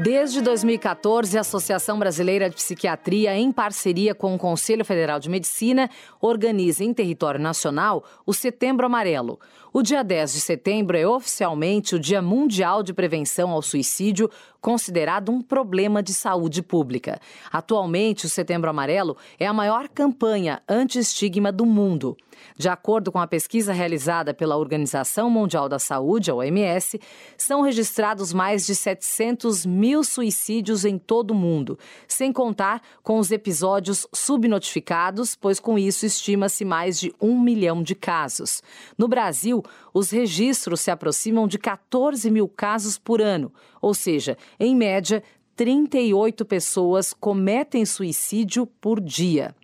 Desde 2014, a Associação Brasileira de Psiquiatria, em parceria com o Conselho Federal de Medicina, organiza em território nacional o Setembro Amarelo. O dia 10 de setembro é oficialmente o Dia Mundial de Prevenção ao Suicídio, considerado um problema de saúde pública. Atualmente, o Setembro Amarelo é a maior campanha anti-estigma do mundo. De acordo com a pesquisa realizada pela Organização Mundial da Saúde, a OMS, são registrados mais de 700 mil suicídios em todo o mundo, sem contar com os episódios subnotificados, pois com isso estima-se mais de um milhão de casos. No Brasil, os registros se aproximam de 14 mil casos por ano, ou seja, em média, 38 pessoas cometem suicídio por dia.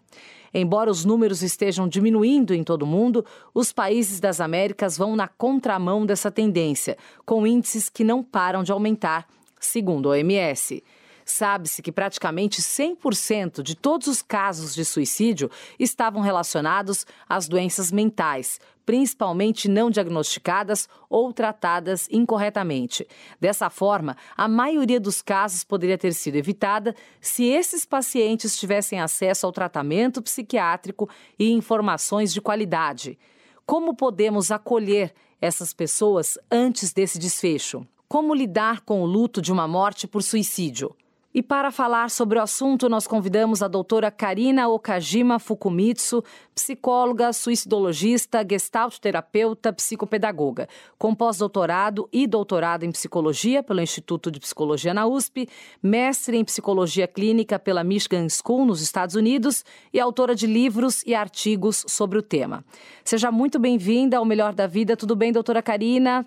Embora os números estejam diminuindo em todo o mundo, os países das Américas vão na contramão dessa tendência, com índices que não param de aumentar, segundo a OMS. Sabe-se que praticamente 100% de todos os casos de suicídio estavam relacionados às doenças mentais, principalmente não diagnosticadas ou tratadas incorretamente. Dessa forma, a maioria dos casos poderia ter sido evitada se esses pacientes tivessem acesso ao tratamento psiquiátrico e informações de qualidade. Como podemos acolher essas pessoas antes desse desfecho? Como lidar com o luto de uma morte por suicídio? E para falar sobre o assunto, nós convidamos a doutora Karina Okajima Fukumitsu, psicóloga, suicidologista, gestalt terapeuta, psicopedagoga, com pós-doutorado e doutorado em psicologia pelo Instituto de Psicologia na USP, mestre em psicologia clínica pela Michigan School nos Estados Unidos e autora de livros e artigos sobre o tema. Seja muito bem-vinda ao Melhor da Vida. Tudo bem, doutora Karina?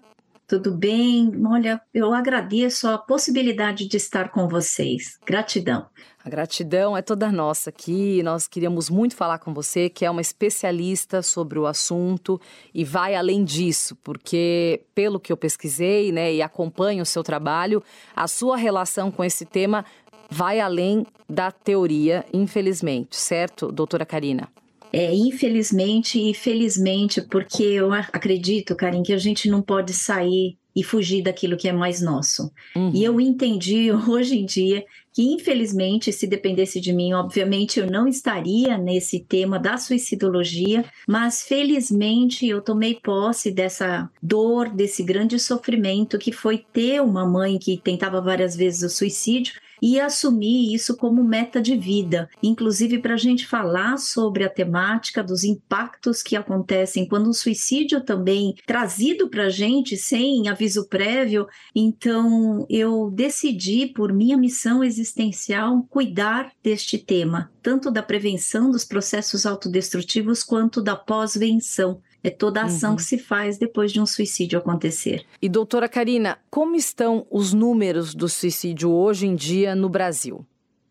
Tudo bem? Olha, eu agradeço a possibilidade de estar com vocês. Gratidão. A gratidão é toda nossa aqui. Nós queríamos muito falar com você, que é uma especialista sobre o assunto e vai além disso, porque pelo que eu pesquisei, né, e acompanho o seu trabalho, a sua relação com esse tema vai além da teoria, infelizmente, certo, doutora Karina? É, infelizmente e felizmente, porque eu acredito, Karim, que a gente não pode sair e fugir daquilo que é mais nosso. Uhum. E eu entendi hoje em dia que, infelizmente, se dependesse de mim, obviamente eu não estaria nesse tema da suicidologia, mas felizmente eu tomei posse dessa dor, desse grande sofrimento que foi ter uma mãe que tentava várias vezes o suicídio e assumir isso como meta de vida, inclusive para a gente falar sobre a temática dos impactos que acontecem quando o suicídio também trazido para a gente sem aviso prévio. Então, eu decidi, por minha missão existencial, cuidar deste tema, tanto da prevenção dos processos autodestrutivos quanto da pós-venção é toda a ação uhum. que se faz depois de um suicídio acontecer. E doutora Karina, como estão os números do suicídio hoje em dia no Brasil?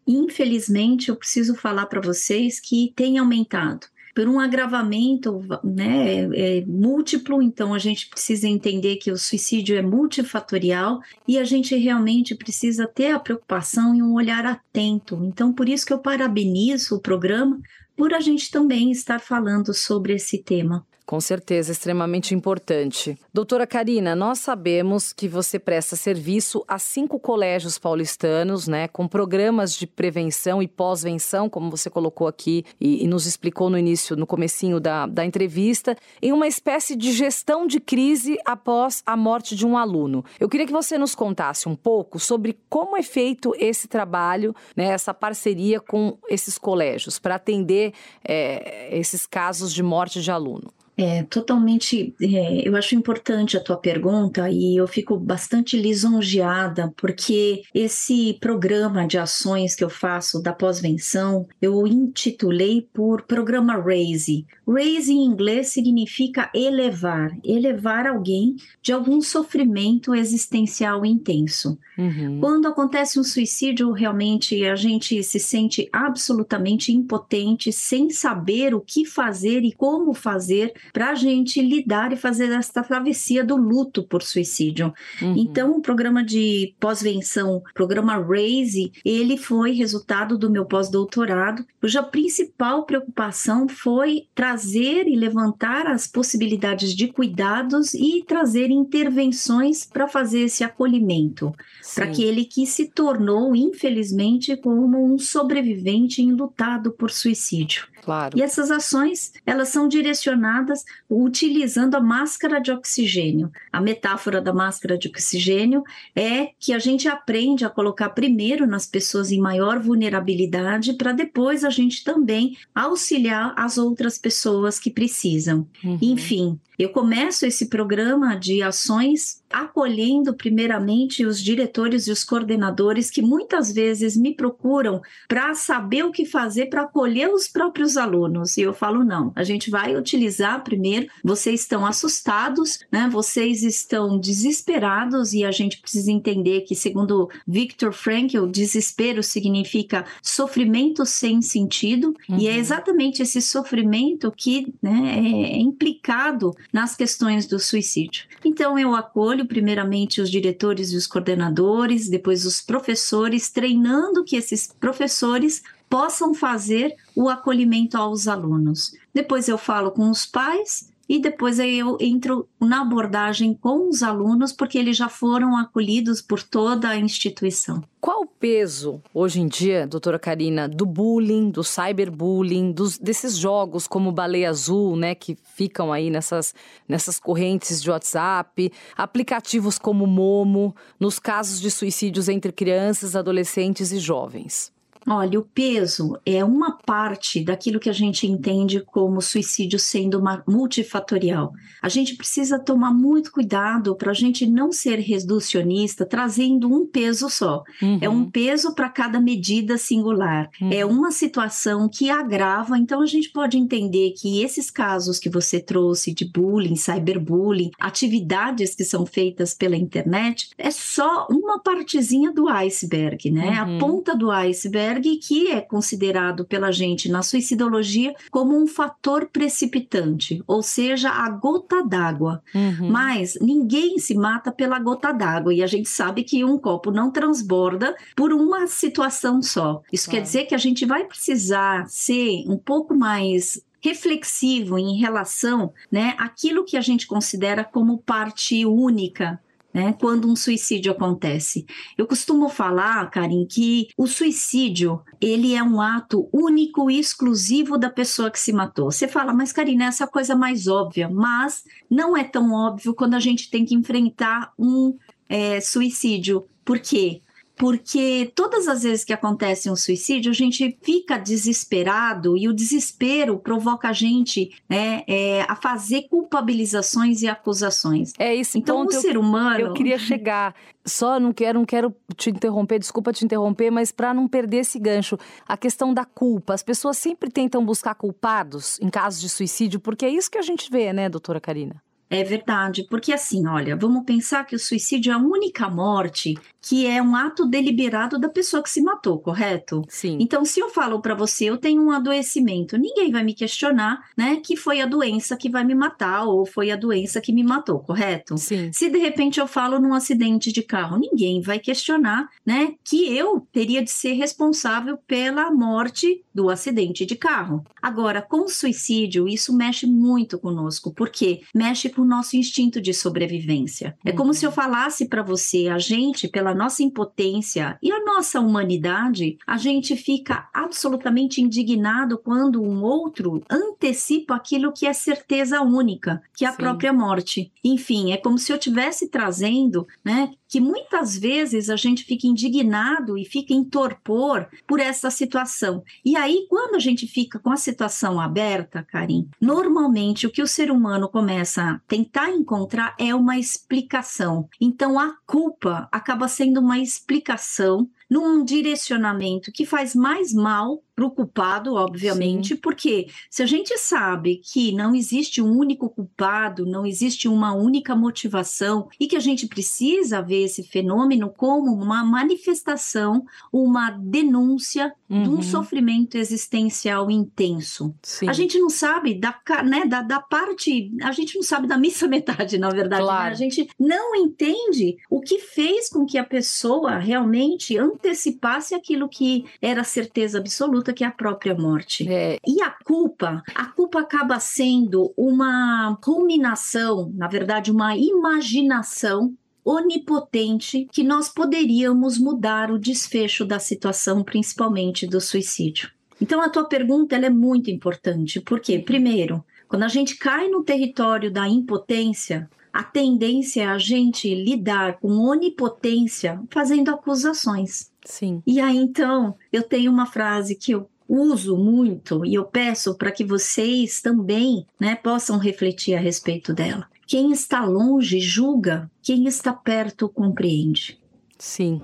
Infelizmente, eu preciso falar para vocês que tem aumentado por um agravamento né, é, é múltiplo, então a gente precisa entender que o suicídio é multifatorial e a gente realmente precisa ter a preocupação e um olhar atento. Então, por isso que eu parabenizo o programa por a gente também estar falando sobre esse tema. Com certeza, extremamente importante. Doutora Karina, nós sabemos que você presta serviço a cinco colégios paulistanos, né, com programas de prevenção e pós-venção, como você colocou aqui e, e, nos explicou no início, no comecinho da, da entrevista, em uma espécie de gestão de crise após a morte de um aluno. Eu queria que você nos contasse um pouco sobre como é feito esse trabalho, né, essa parceria com esses colégios, para atender é, esses casos de morte de aluno. É, totalmente. É, eu acho importante a tua pergunta e eu fico bastante lisonjeada, porque esse programa de ações que eu faço da pós-venção, eu intitulei por Programa RAISE. RAISE em inglês significa elevar, elevar alguém de algum sofrimento existencial intenso. Uhum. Quando acontece um suicídio, realmente a gente se sente absolutamente impotente, sem saber o que fazer e como fazer para a gente lidar e fazer essa travessia do luto por suicídio. Uhum. Então, o programa de pós-venção, programa RAISE, ele foi resultado do meu pós-doutorado, cuja principal preocupação foi trazer e levantar as possibilidades de cuidados e trazer intervenções para fazer esse acolhimento, para aquele que se tornou, infelizmente, como um sobrevivente enlutado por suicídio. Claro. E essas ações, elas são direcionadas utilizando a máscara de oxigênio. A metáfora da máscara de oxigênio é que a gente aprende a colocar primeiro nas pessoas em maior vulnerabilidade para depois a gente também auxiliar as outras pessoas que precisam. Uhum. Enfim, eu começo esse programa de ações acolhendo primeiramente os diretores e os coordenadores que muitas vezes me procuram para saber o que fazer para acolher os próprios alunos. E eu falo não, a gente vai utilizar primeiro, vocês estão assustados, né? Vocês estão desesperados e a gente precisa entender que segundo Viktor Frankl, desespero significa sofrimento sem sentido, uhum. e é uhum. exatamente esse sofrimento que né, é implicado nas questões do suicídio. Então, eu acolho primeiramente os diretores e os coordenadores, depois os professores, treinando que esses professores possam fazer o acolhimento aos alunos. Depois eu falo com os pais e depois eu entro na abordagem com os alunos, porque eles já foram acolhidos por toda a instituição. Qual o peso, hoje em dia, doutora Karina, do bullying, do cyberbullying, dos, desses jogos como Baleia Azul, né, que ficam aí nessas, nessas correntes de WhatsApp, aplicativos como Momo, nos casos de suicídios entre crianças, adolescentes e jovens? Olha, o peso é uma parte daquilo que a gente entende como suicídio sendo uma multifatorial. A gente precisa tomar muito cuidado para a gente não ser reducionista, trazendo um peso só. Uhum. É um peso para cada medida singular. Uhum. É uma situação que agrava. Então, a gente pode entender que esses casos que você trouxe de bullying, cyberbullying, atividades que são feitas pela internet, é só uma partezinha do iceberg, né? Uhum. A ponta do iceberg que é considerado pela gente na suicidologia como um fator precipitante, ou seja, a gota d'água. Uhum. Mas ninguém se mata pela gota d'água e a gente sabe que um copo não transborda por uma situação só. Isso claro. quer dizer que a gente vai precisar ser um pouco mais reflexivo em relação, né, aquilo que a gente considera como parte única né, quando um suicídio acontece. Eu costumo falar, Karim, que o suicídio ele é um ato único e exclusivo da pessoa que se matou. Você fala, mas Karina, essa é a coisa mais óbvia, mas não é tão óbvio quando a gente tem que enfrentar um é, suicídio. Por quê? Porque todas as vezes que acontece um suicídio, a gente fica desesperado e o desespero provoca a gente né, é, a fazer culpabilizações e acusações. É isso. Então, o ser humano. Eu queria chegar. Só não quero, não quero te interromper, desculpa te interromper, mas para não perder esse gancho, a questão da culpa. As pessoas sempre tentam buscar culpados em casos de suicídio, porque é isso que a gente vê, né, doutora Karina? É verdade, porque assim, olha, vamos pensar que o suicídio é a única morte que é um ato deliberado da pessoa que se matou, correto? Sim. Então, se eu falo para você, eu tenho um adoecimento, ninguém vai me questionar, né, que foi a doença que vai me matar ou foi a doença que me matou, correto? Sim. Se de repente eu falo num acidente de carro, ninguém vai questionar, né, que eu teria de ser responsável pela morte do acidente de carro. Agora, com suicídio, isso mexe muito conosco, porque mexe com o nosso instinto de sobrevivência. É como se eu uhum. falasse para você, a gente, pela nossa impotência e a nossa humanidade, a gente fica absolutamente indignado quando um outro antecipa aquilo que é certeza única, que é a Sim. própria morte. Enfim, é como se eu estivesse trazendo, né, que muitas vezes a gente fica indignado e fica em torpor por essa situação. E aí, quando a gente fica com a situação aberta, Karim, normalmente o que o ser humano começa a tentar encontrar é uma explicação. Então, a culpa acaba sendo uma explicação num direcionamento que faz mais mal para o culpado, obviamente, Sim. porque se a gente sabe que não existe um único culpado, não existe uma única motivação e que a gente precisa ver esse fenômeno como uma manifestação, uma denúncia uhum. de um uhum. sofrimento existencial intenso. Sim. A gente não sabe da, né, da, da, parte, a gente não sabe da missa metade, na verdade. Claro. Né? A gente não entende o que fez com que a pessoa realmente antecipasse aquilo que era certeza absoluta que é a própria morte. É. E a culpa, a culpa acaba sendo uma culminação, na verdade, uma imaginação onipotente que nós poderíamos mudar o desfecho da situação, principalmente do suicídio. Então a tua pergunta é muito importante, porque primeiro, quando a gente cai no território da impotência, a tendência é a gente lidar com onipotência fazendo acusações. Sim. E aí, então, eu tenho uma frase que eu uso muito e eu peço para que vocês também né, possam refletir a respeito dela. Quem está longe julga, quem está perto compreende. Sim.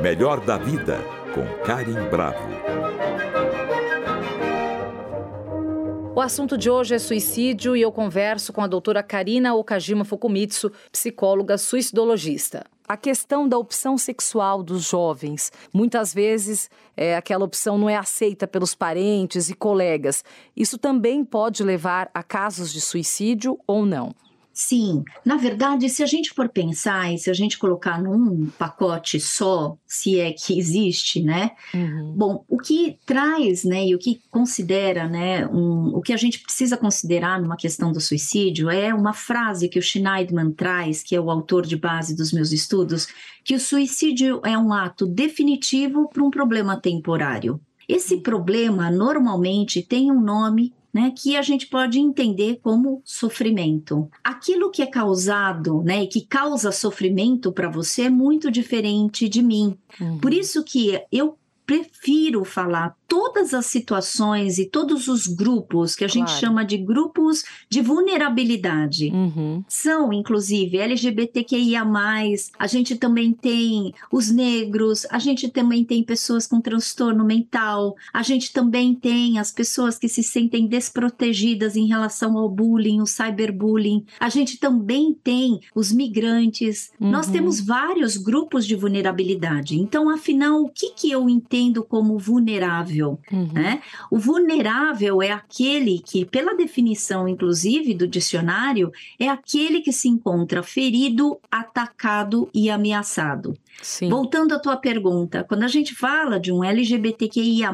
Melhor da vida com Karim Bravo. O assunto de hoje é suicídio e eu converso com a doutora Karina Okajima Fukumitsu, psicóloga suicidologista. A questão da opção sexual dos jovens, muitas vezes é, aquela opção não é aceita pelos parentes e colegas. Isso também pode levar a casos de suicídio ou não? Sim, na verdade, se a gente for pensar e se a gente colocar num pacote só, se é que existe, né? Uhum. Bom, o que traz, né, e o que considera, né, um, o que a gente precisa considerar numa questão do suicídio é uma frase que o Schneidman traz, que é o autor de base dos meus estudos, que o suicídio é um ato definitivo para um problema temporário. Esse problema normalmente tem um nome né, que a gente pode entender como sofrimento. Aquilo que é causado, né, e que causa sofrimento para você é muito diferente de mim. Uhum. Por isso que eu prefiro falar todas as situações e todos os grupos que a claro. gente chama de grupos de vulnerabilidade. Uhum. São, inclusive, LGBTQIA, a gente também tem os negros, a gente também tem pessoas com transtorno mental, a gente também tem as pessoas que se sentem desprotegidas em relação ao bullying, o cyberbullying, a gente também tem os migrantes. Uhum. Nós temos vários grupos de vulnerabilidade. Então, afinal, o que, que eu entendo como vulnerável? vulnerável. Uhum. Né? O vulnerável é aquele que, pela definição, inclusive, do dicionário, é aquele que se encontra ferido, atacado e ameaçado. Sim. Voltando à tua pergunta, quando a gente fala de um LGBTQIA,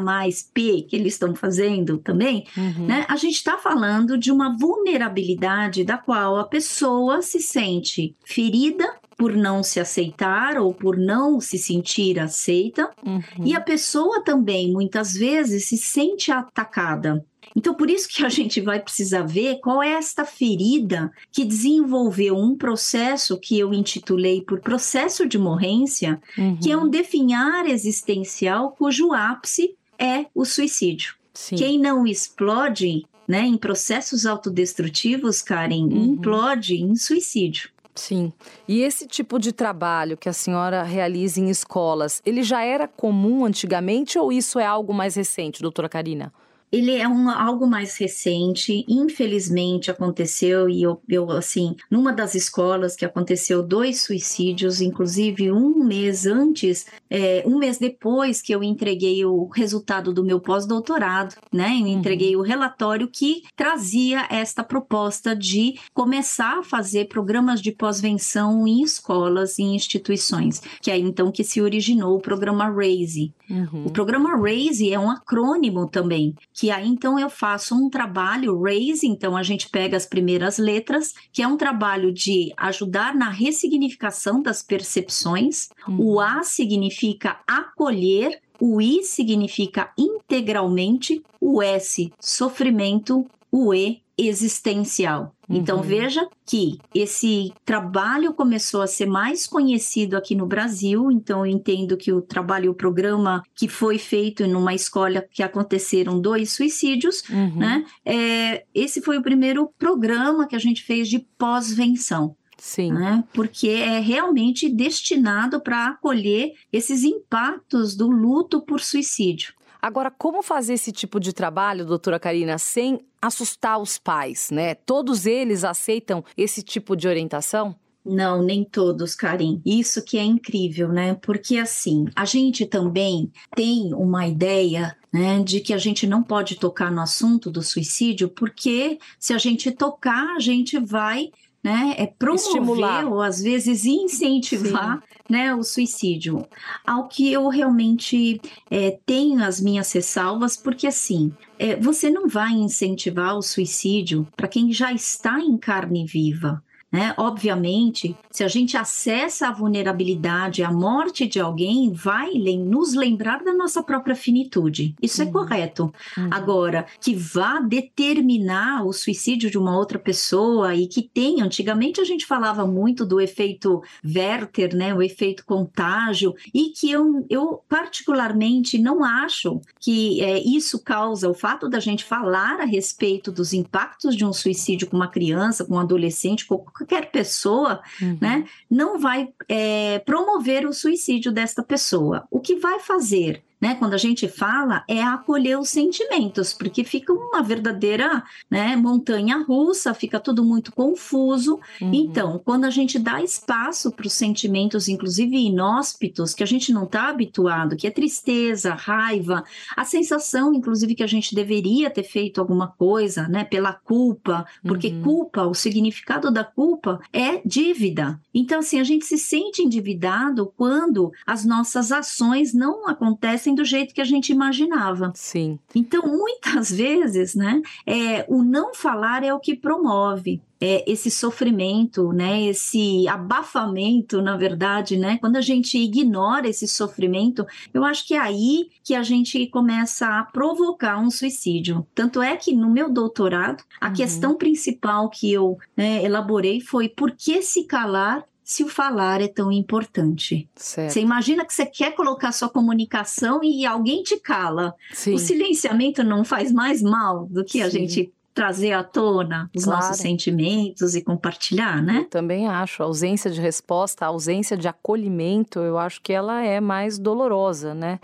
P, que eles estão fazendo também, uhum. né, a gente está falando de uma vulnerabilidade da qual a pessoa se sente ferida por não se aceitar ou por não se sentir aceita, uhum. e a pessoa também muitas vezes se sente atacada. Então, por isso que a gente vai precisar ver qual é esta ferida que desenvolveu um processo que eu intitulei por processo de morrência, uhum. que é um definhar existencial cujo ápice é o suicídio. Sim. Quem não explode né, em processos autodestrutivos, Karen, uhum. implode em suicídio. Sim. E esse tipo de trabalho que a senhora realiza em escolas, ele já era comum antigamente ou isso é algo mais recente, doutora Karina? Ele é um, algo mais recente, infelizmente aconteceu, e eu, eu, assim, numa das escolas que aconteceu dois suicídios, inclusive um mês antes, é, um mês depois que eu entreguei o resultado do meu pós-doutorado, né? Eu entreguei uhum. o relatório que trazia esta proposta de começar a fazer programas de pós-venção em escolas e instituições, que é então que se originou o programa RAISE. Uhum. O programa RAISE é um acrônimo também, que aí então eu faço um trabalho RAISE, então a gente pega as primeiras letras, que é um trabalho de ajudar na ressignificação das percepções. Uhum. O A significa acolher, o I significa integralmente, o S, sofrimento, o E, existencial. Então uhum. veja que esse trabalho começou a ser mais conhecido aqui no Brasil. Então eu entendo que o trabalho, o programa que foi feito numa escola que aconteceram dois suicídios, uhum. né? É, esse foi o primeiro programa que a gente fez de pós-venção. Sim. Né? Porque é realmente destinado para acolher esses impactos do luto por suicídio. Agora, como fazer esse tipo de trabalho, doutora Karina, sem assustar os pais, né? Todos eles aceitam esse tipo de orientação? Não, nem todos, Karim. Isso que é incrível, né? Porque assim, a gente também tem uma ideia né, de que a gente não pode tocar no assunto do suicídio, porque se a gente tocar, a gente vai né, é promover Estimular. ou às vezes incentivar né, o suicídio. Ao que eu realmente é, tenho as minhas ressalvas, porque assim, é, você não vai incentivar o suicídio para quem já está em carne viva. Né? Obviamente, se a gente acessa a vulnerabilidade, a morte de alguém, vai nos lembrar da nossa própria finitude. Isso é Uhum. é correto. Uhum. Agora, que vá determinar o suicídio de uma outra pessoa e que tem, antigamente a gente falava muito do efeito Werther, né, o efeito contágio, e que eu, eu particularmente não acho que é, isso causa o fato da gente falar a respeito dos impactos de um suicídio com uma criança, com um adolescente, com qualquer pessoa, Uhum. né, não vai é, promover o suicídio desta pessoa. O que vai fazer? Né, quando a gente fala, é acolher os sentimentos, porque fica uma verdadeira né, montanha russa, fica tudo muito confuso. Uhum. Então, quando a gente dá espaço para os sentimentos, inclusive inóspitos, que a gente não está habituado, que é tristeza, raiva, a sensação, inclusive, que a gente deveria ter feito alguma coisa, né, pela culpa, porque Uhum. culpa, o significado da culpa é dívida. Então, assim, a gente se sente endividado quando as nossas ações não acontecem do jeito que a gente imaginava. Sim. Então, muitas vezes, né, é, o não falar é o que promove. É, esse sofrimento, né, esse abafamento, na verdade, né, quando a gente ignora esse sofrimento, eu acho que é aí que a gente começa a provocar um suicídio. Tanto é que no meu doutorado, a Uhum. questão principal que eu né, elaborei foi por que se calar se o falar é tão importante. Certo. Você imagina que você quer colocar sua comunicação e alguém te cala. Sim. O silenciamento não faz mais mal do que a Sim. gente trazer à tona os Claro. nossos sentimentos e compartilhar, né? Eu também acho. A ausência de resposta, a ausência de acolhimento, eu acho que ela é mais dolorosa, né?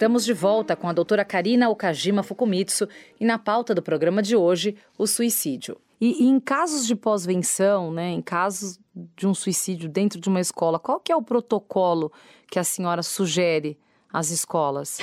Estamos de volta com a doutora Karina Okajima Fukumitsu e na pauta do programa de hoje, o suicídio. E, e em casos de pós-venção, né, em casos de um suicídio dentro de uma escola, qual que é o protocolo que a senhora sugere às escolas?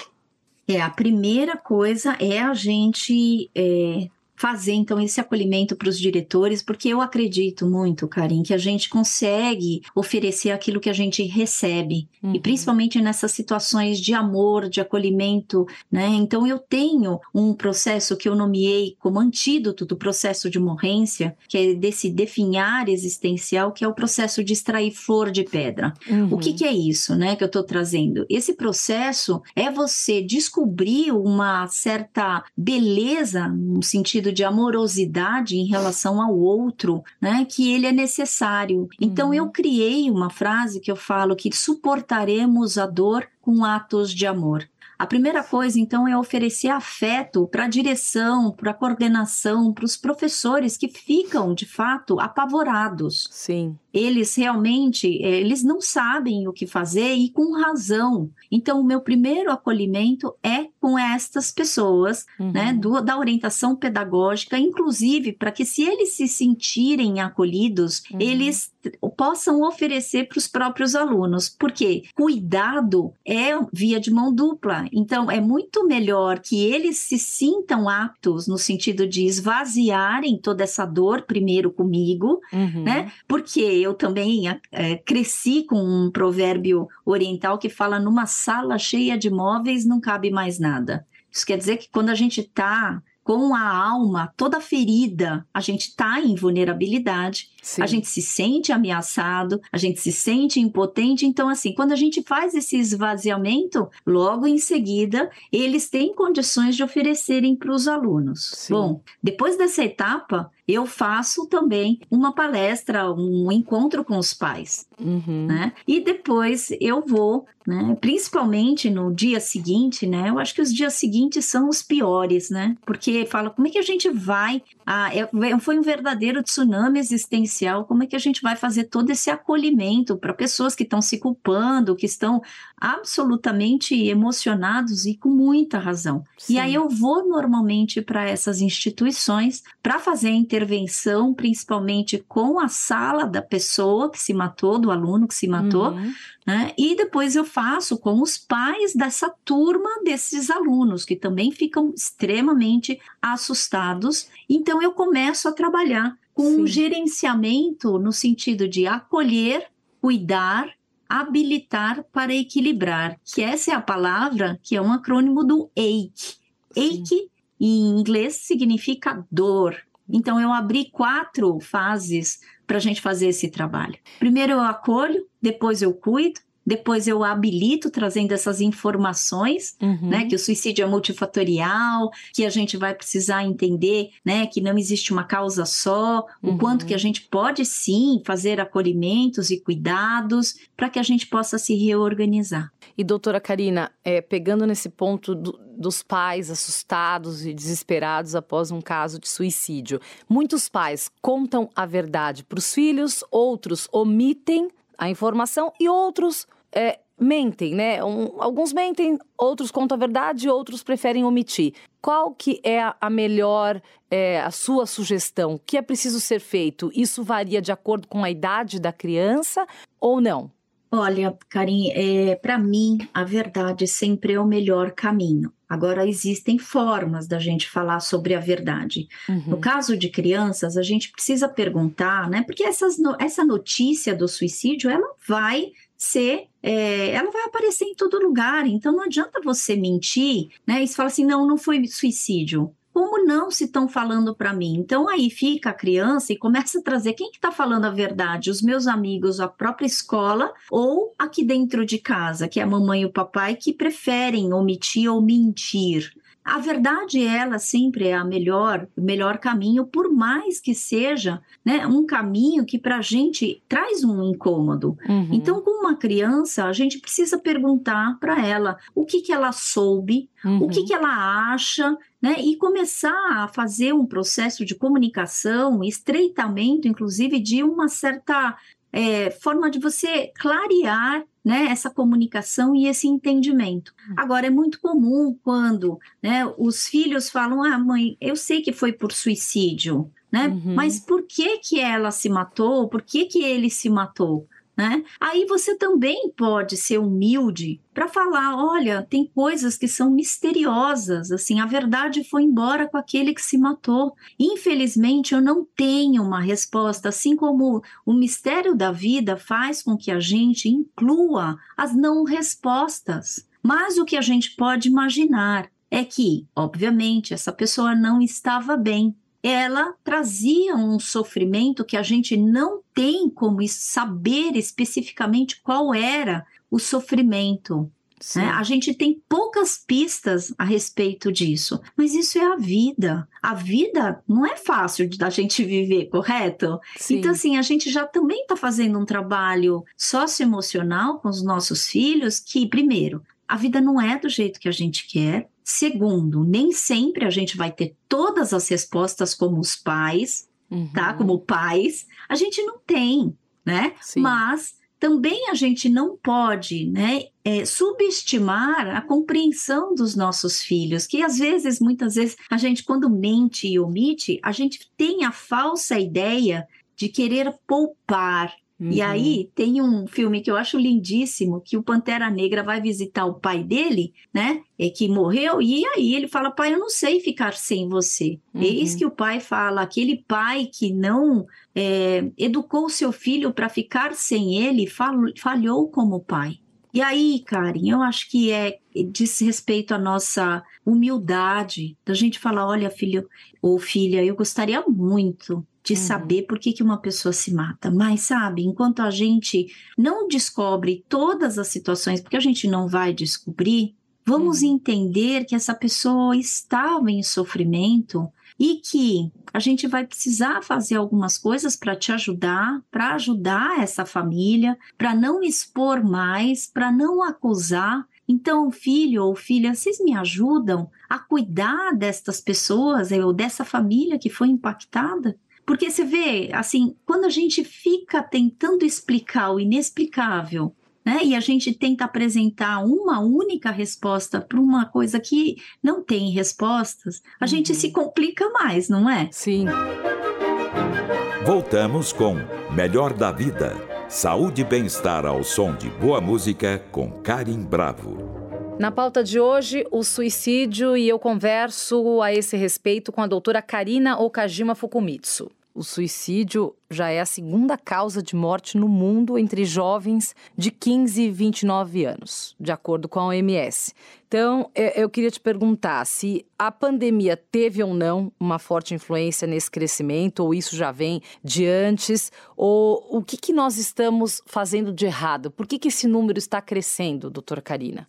É, a primeira coisa é a gente é, fazer então esse acolhimento para os diretores, porque eu acredito muito, Karim, que a gente consegue oferecer aquilo que a gente recebe, Uhum. e principalmente nessas situações de amor, de acolhimento, né? Então eu tenho um processo que eu nomeei como antídoto do processo de morrência, que é desse definhar existencial, que é o processo de extrair flor de pedra. Uhum. O que, que é isso, né, que eu estou trazendo? Esse processo é você descobrir uma certa beleza, no sentido de amorosidade em relação ao outro, né, que ele é necessário. Então Uhum. eu criei uma frase que eu falo que suportaremos a dor com atos de amor. A primeira coisa, então, é oferecer afeto para a direção, para a coordenação, para os professores que ficam, de fato, apavorados Sim. eles realmente eh, eles não sabem o que fazer e com razão. Então, o meu primeiro acolhimento é com estas pessoas, Uhum. né, do- da orientação pedagógica, inclusive para que, se eles se sentirem acolhidos, Uhum. eles possam oferecer para os próprios alunos. Porque cuidado é via de mão dupla. Então, é muito melhor que eles se sintam aptos no sentido de esvaziarem toda essa dor primeiro comigo, Uhum. né? Porque eu também eh, cresci com um provérbio oriental que fala: numa sala cheia de móveis não cabe mais nada. Isso quer dizer que quando a gente está com a alma toda ferida, a gente está em vulnerabilidade, Sim. a gente se sente ameaçado, a gente se sente impotente. Então, assim, quando a gente faz esse esvaziamento, logo em seguida, eles têm condições de oferecerem para os alunos. Sim. Bom, depois dessa etapa, eu faço também uma palestra, um encontro com os pais, uhum. né? E depois eu vou, né? Principalmente no dia seguinte, né? Eu acho que os dias seguintes são os piores, né? Porque fala como é que a gente vai, ah, é, foi um verdadeiro tsunami existencial, como é que a gente vai fazer todo esse acolhimento para pessoas que estão se culpando, que estão absolutamente emocionados e com muita razão. Sim. E aí eu vou normalmente para essas instituições para fazer a intervenção, principalmente com a sala da pessoa que se matou, do aluno que se matou, uhum. né? E depois eu faço com os pais dessa turma desses alunos que também ficam extremamente assustados. Então eu começo a trabalhar com Sim. um gerenciamento no sentido de acolher, cuidar habilitar para equilibrar, que essa é a palavra que é um acrônimo do AIC. AIC em inglês significa dor. Então eu abri quatro fases para a gente fazer esse trabalho. Primeiro eu acolho, depois eu cuido, depois eu habilito trazendo essas informações, uhum. né, que o suicídio é multifatorial, que a gente vai precisar entender, né, que não existe uma causa só, uhum. o quanto que a gente pode sim fazer acolhimentos e cuidados para que a gente possa se reorganizar. E doutora Karina, é, pegando nesse ponto do, dos pais assustados e desesperados após um caso de suicídio, muitos pais contam a verdade para os filhos, outros omitem a informação e outros é, mentem, né? Um, alguns mentem, outros contam a verdade, outros preferem omitir. Qual que é a melhor, é, a sua sugestão? O que é preciso ser feito? Isso varia de acordo com a idade da criança ou não? Olha, Karim, é, para mim, a verdade sempre é o melhor caminho. Agora, existem formas da gente falar sobre a verdade. Uhum. No caso de crianças, a gente precisa perguntar, né? Porque essas, essa notícia do suicídio, ela vai ser, é, ela vai aparecer em todo lugar, então não adianta você mentir, né? E você fala assim, não, não foi suicídio. Como não se estão falando para mim? Então aí fica a criança e começa a trazer quem que está falando a verdade? Os meus amigos, a própria escola ou aqui dentro de casa, que é a mamãe e o papai que preferem omitir ou mentir. A verdade, ela sempre é a melhor, o melhor caminho, por mais que seja né, um caminho que para a gente traz um incômodo. Uhum. Então, com uma criança, a gente precisa perguntar para ela o que, que ela soube, uhum. o que, que ela acha, né, e começar a fazer um processo de comunicação, estreitamento, inclusive, de uma certa é, forma de você clarear né, essa comunicação e esse entendimento. Hum. Agora, é muito comum quando né, os filhos falam: Ah, mãe, eu sei que foi por suicídio, né? Uhum. Mas por que, que ela se matou? Por que, que ele se matou? Né? Aí você também pode ser humilde para falar, olha, tem coisas que são misteriosas, assim, a verdade foi embora com aquele que se matou. Infelizmente, eu não tenho uma resposta, assim como o mistério da vida faz com que a gente inclua as não respostas. Mas o que a gente pode imaginar é que, obviamente, essa pessoa não estava bem, ela trazia um sofrimento que a gente não tem como saber especificamente qual era o sofrimento. Né? A gente tem poucas pistas a respeito disso, mas isso é a vida. A vida não é fácil da gente viver, correto? Sim. Então, assim, a gente já também está fazendo um trabalho socioemocional com os nossos filhos que, primeiro, a vida não é do jeito que a gente quer. Segundo, nem sempre a gente vai ter todas as respostas como os pais, tá? uhum. tá? Como pais. A gente não tem, né? Sim. Mas também a gente não pode, né? É, subestimar a compreensão dos nossos filhos, que às vezes, muitas vezes, a gente, quando mente e omite, a gente tem a falsa ideia de querer poupar, Uhum. E aí tem um filme que eu acho lindíssimo, que o Pantera Negra vai visitar o pai dele, né? É que morreu, e aí ele fala: pai, eu não sei ficar sem você. Uhum. Eis que o pai fala: aquele pai que não é, educou seu filho para ficar sem ele, falhou como pai. E aí, Karen, eu acho que é diz respeito à nossa humildade, da gente falar: olha, filho ou filha, eu gostaria muito de uhum. saber por que, que uma pessoa se mata. Mas, sabe, enquanto a gente não descobre todas as situações, porque a gente não vai descobrir, vamos uhum. entender que essa pessoa estava em sofrimento e que a gente vai precisar fazer algumas coisas para te ajudar, para ajudar essa família, para não expor mais, para não acusar. Então, filho ou filha, vocês me ajudam a cuidar destas pessoas ou dessa família que foi impactada? Porque você vê, assim, quando a gente fica tentando explicar o inexplicável, né, e a gente tenta apresentar uma única resposta para uma coisa que não tem respostas, a uhum. gente se complica mais, não é? Sim. Voltamos com Melhor da Vida. Saúde e bem-estar ao som de boa música com Karim Bravo. Na pauta de hoje, o suicídio e eu converso a esse respeito com a doutora Karina Okajima Fukumitsu. O suicídio já é a segunda causa de morte no mundo entre jovens de 15 e 29 anos, de acordo com a OMS. Então, eu queria te perguntar se a pandemia teve ou não uma forte influência nesse crescimento, ou isso já vem de antes, ou o que, que nós estamos fazendo de errado? Por que, que esse número está crescendo, doutora Karina?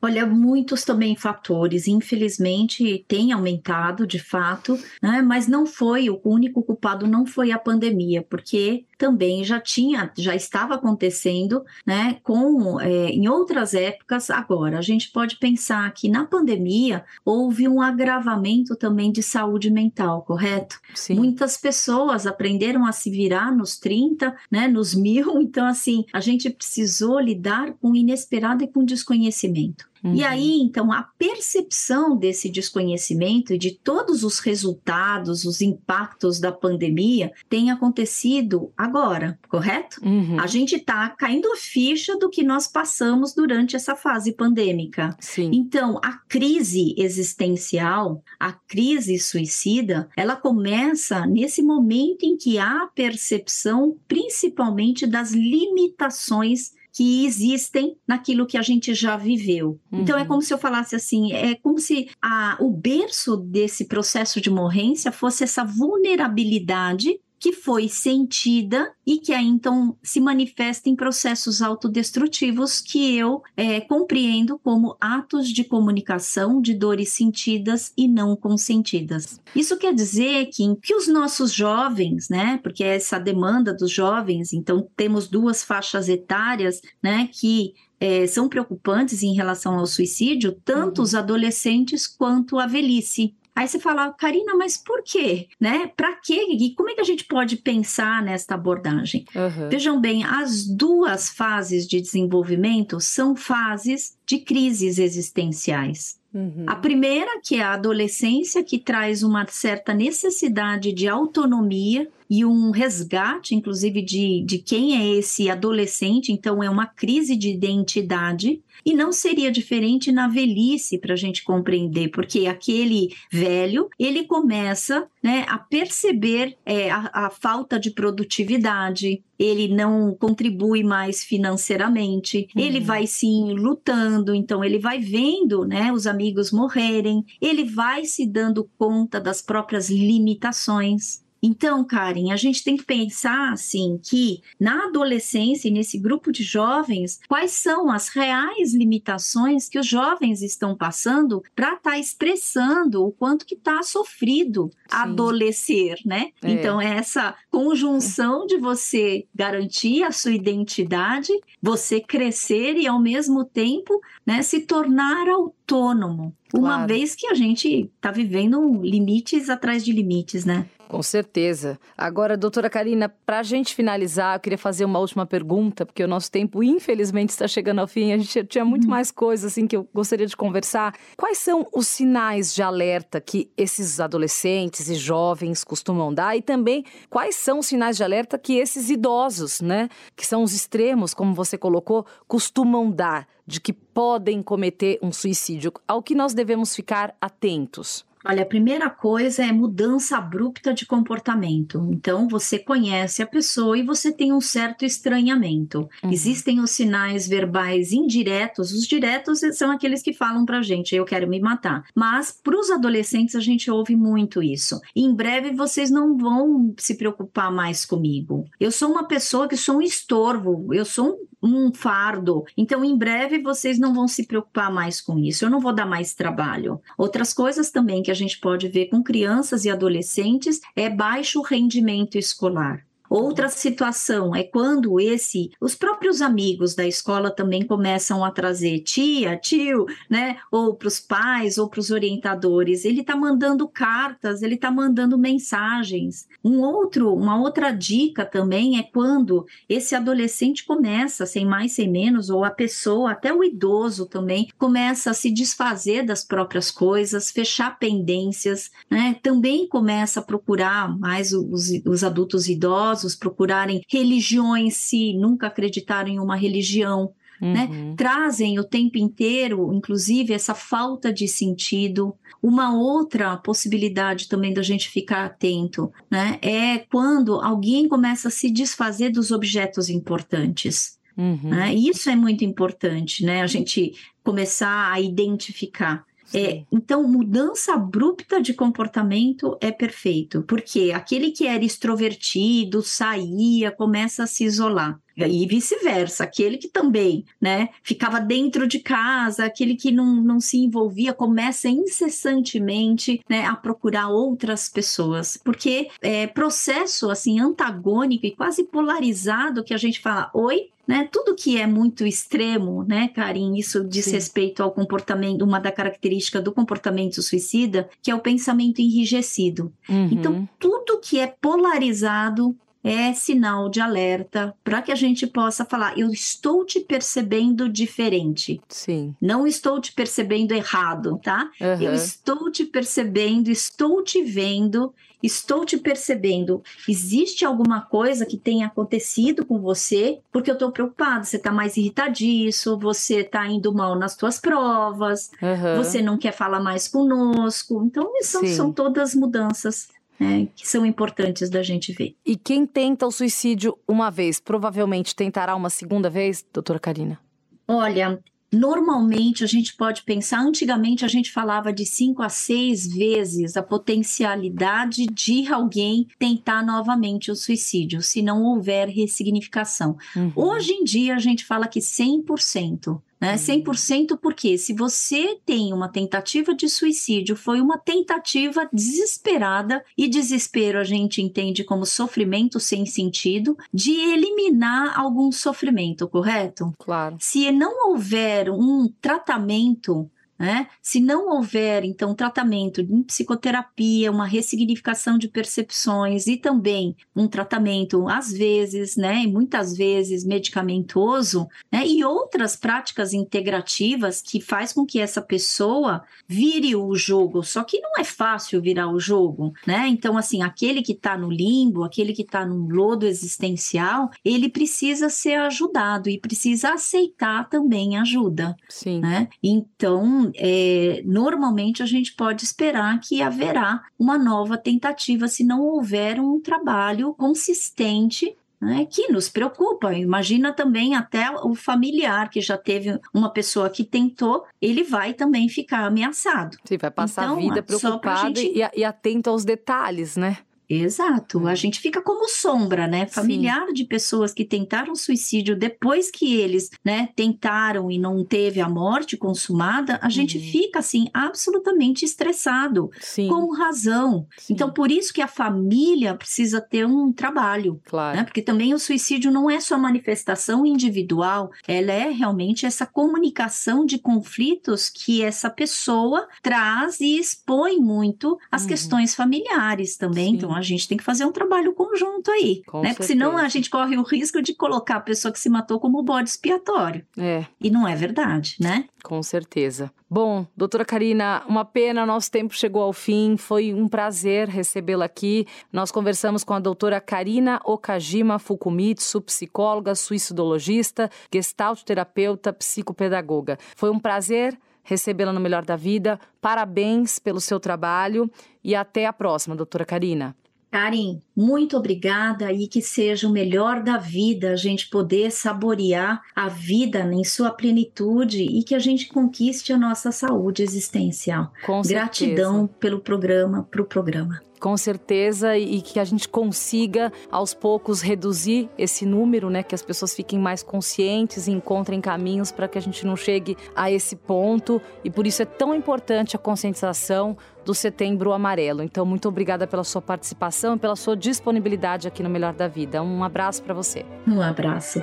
Olha, muitos também fatores, infelizmente, tem aumentado de fato, né? mas não foi, o único culpado não foi a pandemia, porque também já tinha, já estava acontecendo, né, com é, em outras épocas. Agora, a gente pode pensar que na pandemia houve um agravamento também de saúde mental, correto? Sim. Muitas pessoas aprenderam a se virar nos 30, né, nos mil, então assim, a gente precisou lidar com o inesperado e com o desconhecimento. Uhum. E aí, então, a percepção desse desconhecimento e de todos os resultados, os impactos da pandemia tem acontecido agora, correto? Uhum. A gente está caindo a ficha do que nós passamos durante essa fase pandêmica. Sim. Então, a crise existencial, a crise suicida, ela começa nesse momento em que há a percepção, principalmente, das limitações que existem naquilo que a gente já viveu. Uhum. Então é uhum. como se eu falasse assim, é como se a, o berço desse processo de morrência fosse essa vulnerabilidade que foi sentida e que aí então se manifesta em processos autodestrutivos que eu é, compreendo como atos de comunicação de dores sentidas e não consentidas. Isso quer dizer que, que os nossos jovens, né, porque é essa demanda dos jovens, então temos duas faixas etárias, né, que é, são preocupantes em relação ao suicídio, tanto uhum. os adolescentes quanto a velhice. Aí você fala, Karina, mas por quê? Né? Para quê? E como é que a gente pode pensar nesta abordagem? Uhum. Vejam bem, as duas fases de desenvolvimento são fases de crises existenciais. Uhum. A primeira, que é a adolescência, que traz uma certa necessidade de autonomia e um resgate, inclusive, de, de quem é esse adolescente, então é uma crise de identidade. E não seria diferente na velhice para a gente compreender, porque aquele velho ele começa né, a perceber é, a, a falta de produtividade, ele não contribui mais financeiramente, uhum. ele vai sim lutando, então ele vai vendo, né, os amigos morrerem, ele vai se dando conta das próprias limitações. Então, Karen, a gente tem que pensar assim que na adolescência e nesse grupo de jovens, quais são as reais limitações que os jovens estão passando para estar tá expressando o quanto que está sofrido Sim. adolescer, né? É. Então, é essa conjunção de você garantir a sua identidade, você crescer e ao mesmo tempo, né, se tornar autônomo. Claro. Uma vez que a gente está vivendo limites atrás de limites, né? Com certeza. Agora, doutora Karina, para a gente finalizar, eu queria fazer uma última pergunta, porque o nosso tempo, infelizmente, está chegando ao fim. A gente tinha muito uhum. mais coisas assim que eu gostaria de conversar. Quais são os sinais de alerta que esses adolescentes e jovens costumam dar? E também, quais são os sinais de alerta que esses idosos, né, que são os extremos, como você colocou, costumam dar de que podem cometer um suicídio? Ao que nós devemos ficar atentos? Olha, a primeira coisa é mudança abrupta de comportamento. Então, você conhece a pessoa e você tem um certo estranhamento. Uhum. Existem os sinais verbais indiretos. Os diretos são aqueles que falam pra gente, eu quero me matar. Mas, para os adolescentes, a gente ouve muito isso. Em breve, vocês não vão se preocupar mais comigo. Eu sou uma pessoa que sou um estorvo. Eu sou um fardo. Então, em breve, vocês não vão se preocupar mais com isso. Eu não vou dar mais trabalho. Outras coisas também que a gente pode ver com crianças e adolescentes é baixo rendimento escolar. Outra situação é quando esse, os próprios amigos da escola também começam a trazer tia, tio, né? Ou para os pais ou para os orientadores. Ele está mandando cartas, ele está mandando mensagens. Um outro, uma outra dica também é quando esse adolescente começa, sem mais, sem menos, ou a pessoa, até o idoso também, começa a se desfazer das próprias coisas, fechar pendências, né? Também começa a procurar mais os, os adultos idosos religiosos procurarem religiões se nunca acreditaram em uma religião. Né? Uhum. Né? Trazem o tempo inteiro, inclusive, essa falta de sentido. Uma outra possibilidade também da gente ficar atento né? é quando alguém começa a se desfazer dos objetos importantes. Uhum. Né? Isso é muito importante, né? A gente começar a identificar. É, então, mudança abrupta de comportamento é perfeito, porque aquele que era extrovertido, saía, começa a se isolar. E vice-versa, aquele que também né, ficava dentro de casa, aquele que não, não se envolvia, começa incessantemente né, a procurar outras pessoas. Porque é processo assim antagônico e quase polarizado que a gente fala, oi, né? Tudo que é muito extremo, né, Karim, isso diz Sim. respeito ao comportamento, uma da característica do comportamento suicida, que é o pensamento enrijecido. Uhum. Então, tudo que é polarizado é sinal de alerta para que a gente possa falar: eu estou te percebendo diferente. Sim. Não estou te percebendo errado, tá? Uhum. Eu estou te percebendo, estou te vendo estou te percebendo. Existe alguma coisa que tenha acontecido com você? Porque eu estou preocupada. Você está mais irritadiço, você está indo mal nas suas provas, uhum. você não quer falar mais conosco. Então, são, são todas mudanças né, que são importantes da gente ver. E quem tenta o suicídio uma vez, provavelmente tentará uma segunda vez, doutora Karina? Olha, Normalmente a gente pode pensar, antigamente a gente falava de cinco a seis vezes a potencialidade de alguém tentar novamente o suicídio, se não houver ressignificação. Uhum. Hoje em dia a gente fala que 100%. Né? 100% uhum. porque se você tem uma tentativa de suicídio, foi uma tentativa desesperada, e desespero a gente entende como sofrimento sem sentido, de eliminar algum sofrimento, correto? Claro. Se não houver um tratamento né? Se não houver, então, tratamento em psicoterapia, uma ressignificação de percepções e também um tratamento, às vezes, né, e muitas vezes medicamentoso, né, e outras práticas integrativas que faz com que essa pessoa vire o jogo. Só que não é fácil virar o jogo, né? Então, assim, aquele que está no limbo, aquele que está num lodo existencial, ele precisa ser ajudado e precisa aceitar também ajuda. Sim. Né? Então, é, normalmente a gente pode esperar que haverá uma nova tentativa se não houver um trabalho consistente né, que nos preocupa. Imagina também até o familiar que já teve uma pessoa que tentou, ele vai também ficar ameaçado. Sim, vai passar então, a vida preocupado gente... e, e atento aos detalhes, né? Exato, a é. gente fica como sombra, né? Familiar Sim. de pessoas que tentaram suicídio depois que eles, né, tentaram e não teve a morte consumada, a gente uhum. fica assim absolutamente estressado, Sim. com razão. Sim. Então por isso que a família precisa ter um trabalho, claro. né? Porque também o suicídio não é só manifestação individual, ela é realmente essa comunicação de conflitos que essa pessoa traz e expõe muito as uhum. questões familiares também. Então a gente tem que fazer um trabalho conjunto aí, Com né? Porque senão a gente corre o risco de colocar a pessoa que se matou como bode expiatório. É. E não é verdade, né? Com certeza. Bom, doutora Karina, uma pena, nosso tempo chegou ao fim. Foi um prazer recebê-la aqui. Nós conversamos com a doutora Karina Okajima Fukumitsu, psicóloga, suicidologista, gestalt terapeuta, psicopedagoga. Foi um prazer recebê-la no Melhor da Vida. Parabéns pelo seu trabalho e até a próxima, doutora Karina. Karim, muito obrigada e que seja o melhor da vida a gente poder saborear a vida em sua plenitude e que a gente conquiste a nossa saúde existencial. Com Gratidão pelo programa, para o programa. Com certeza, e que a gente consiga aos poucos reduzir esse número, né? Que as pessoas fiquem mais conscientes e encontrem caminhos para que a gente não chegue a esse ponto. E por isso é tão importante a conscientização do Setembro Amarelo. Então, muito obrigada pela sua participação e pela sua disponibilidade aqui no Melhor da Vida. Um abraço para você. Um abraço.